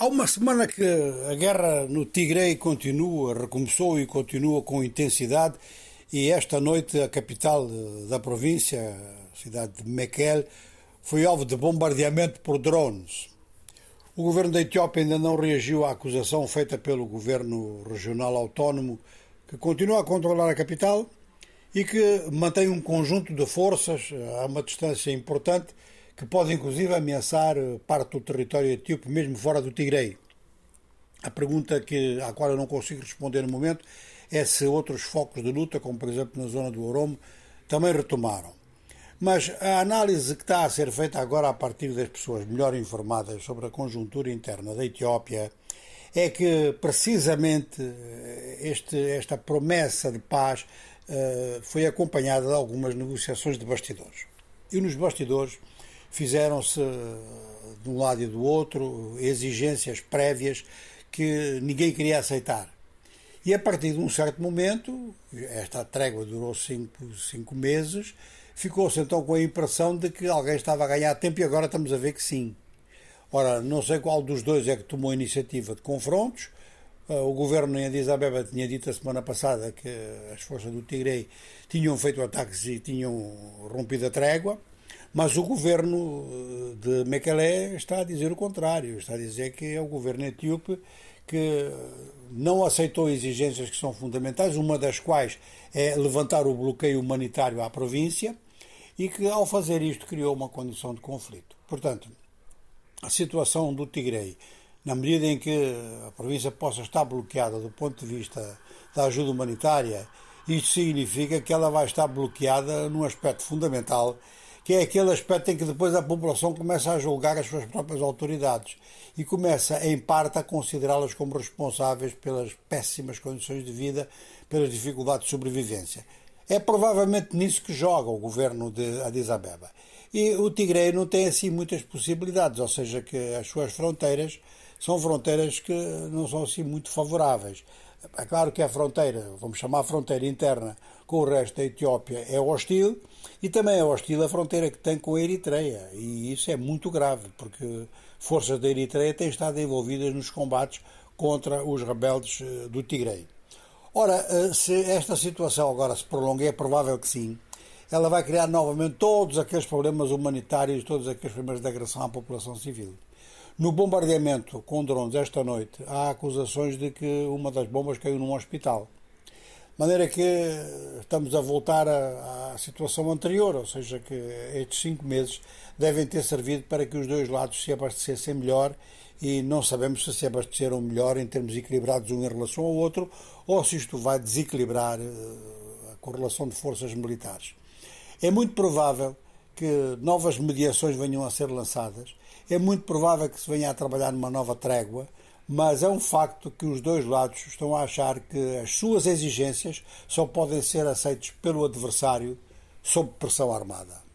Há uma semana que a guerra no Tigre continua, recomeçou e continua com intensidade, e esta noite a capital da província, a cidade de Mekelle, foi alvo de bombardeamento por drones. O governo da Etiópia ainda não reagiu à acusação feita pelo governo regional autónomo, que continua a controlar a capital e que mantém um conjunto de forças a uma distância importante que pode inclusive ameaçar eh, parte do território etíope, mesmo fora do Tigre. A pergunta que, à qual eu não consigo responder no momento é se outros focos de luta, como por exemplo na zona do Oromo, também retomaram. Mas a análise que está a ser feita agora a partir das pessoas melhor informadas sobre a conjuntura interna da Etiópia é que precisamente eh, este, esta promessa de paz uh, foi acompanhada de algumas negociações de bastidores. E nos bastidores fizeram-se de um lado e do outro exigências prévias que ninguém queria aceitar. E a partir de um certo momento, esta trégua durou cinco, cinco meses, ficou-se então com a impressão de que alguém estava a ganhar tempo e agora estamos a ver que sim. Ora, não sei qual dos dois é que tomou a iniciativa de confrontos. Ah, o governo em Addis Abeba tinha dito a semana passada que as forças do Tigre tinham feito ataques e tinham rompido a trégua. Mas o governo eh, de Mekele está a dizer o contrário, está a dizer que é o governo etíope que não aceitou exigências que são fundamentais, uma das quais é levantar o bloqueio humanitário à província e que, ao fazer isto, criou uma condição de conflito. Portanto, a situação do Tigre, na medida em que a província possa estar bloqueada do ponto de vista da ajuda humanitária, isto significa que ela vai estar bloqueada num aspecto fundamental que é aquele aspecto em que depois a população começa a julgar as suas próprias autoridades e começa, em parte, a considerá-las como responsáveis pelas péssimas condições de vida, pelas dificuldades de sobrevivência. É provavelmente nisso que joga o governo de Addis Abeba. E o Tigre não tem assim muitas possibilidades, ou seja, que as suas fronteiras são fronteiras que não são assim muito favoráveis. É claro que a fronteira, vamos chamar a fronteira interna com o resto da Etiópia, é hostil e também é hostil a fronteira que tem com a Eritreia. E isso é muito grave, porque forças da Eritreia têm estado envolvidas nos combates contra os rebeldes eh, do Tigre. Ora, eh, se esta situação agora se prolonga, é provável que sim, ela vai criar novamente todos aqueles problemas humanitários, todos aqueles problemas de agressão à população civil. No bombardeamento com drones esta noite, há acusações de que uma das bombas caiu num hospital. De maneira que estamos a voltar à, à situação anterior, ou seja, que estes cinco meses devem ter servido para que os dois lados se abastecessem melhor e não sabemos se se abasteceram melhor em termos equilibrados um em relação ao outro ou se isto vai desequilibrar eh, a correlação de forças militares. É muito provável que novas mediações venham a ser lançadas. É muito provável que se venha a trabalhar numa nova trégua, mas é um facto que os dois lados estão a achar que as suas exigências só podem ser aceitas pelo adversário sob pressão armada.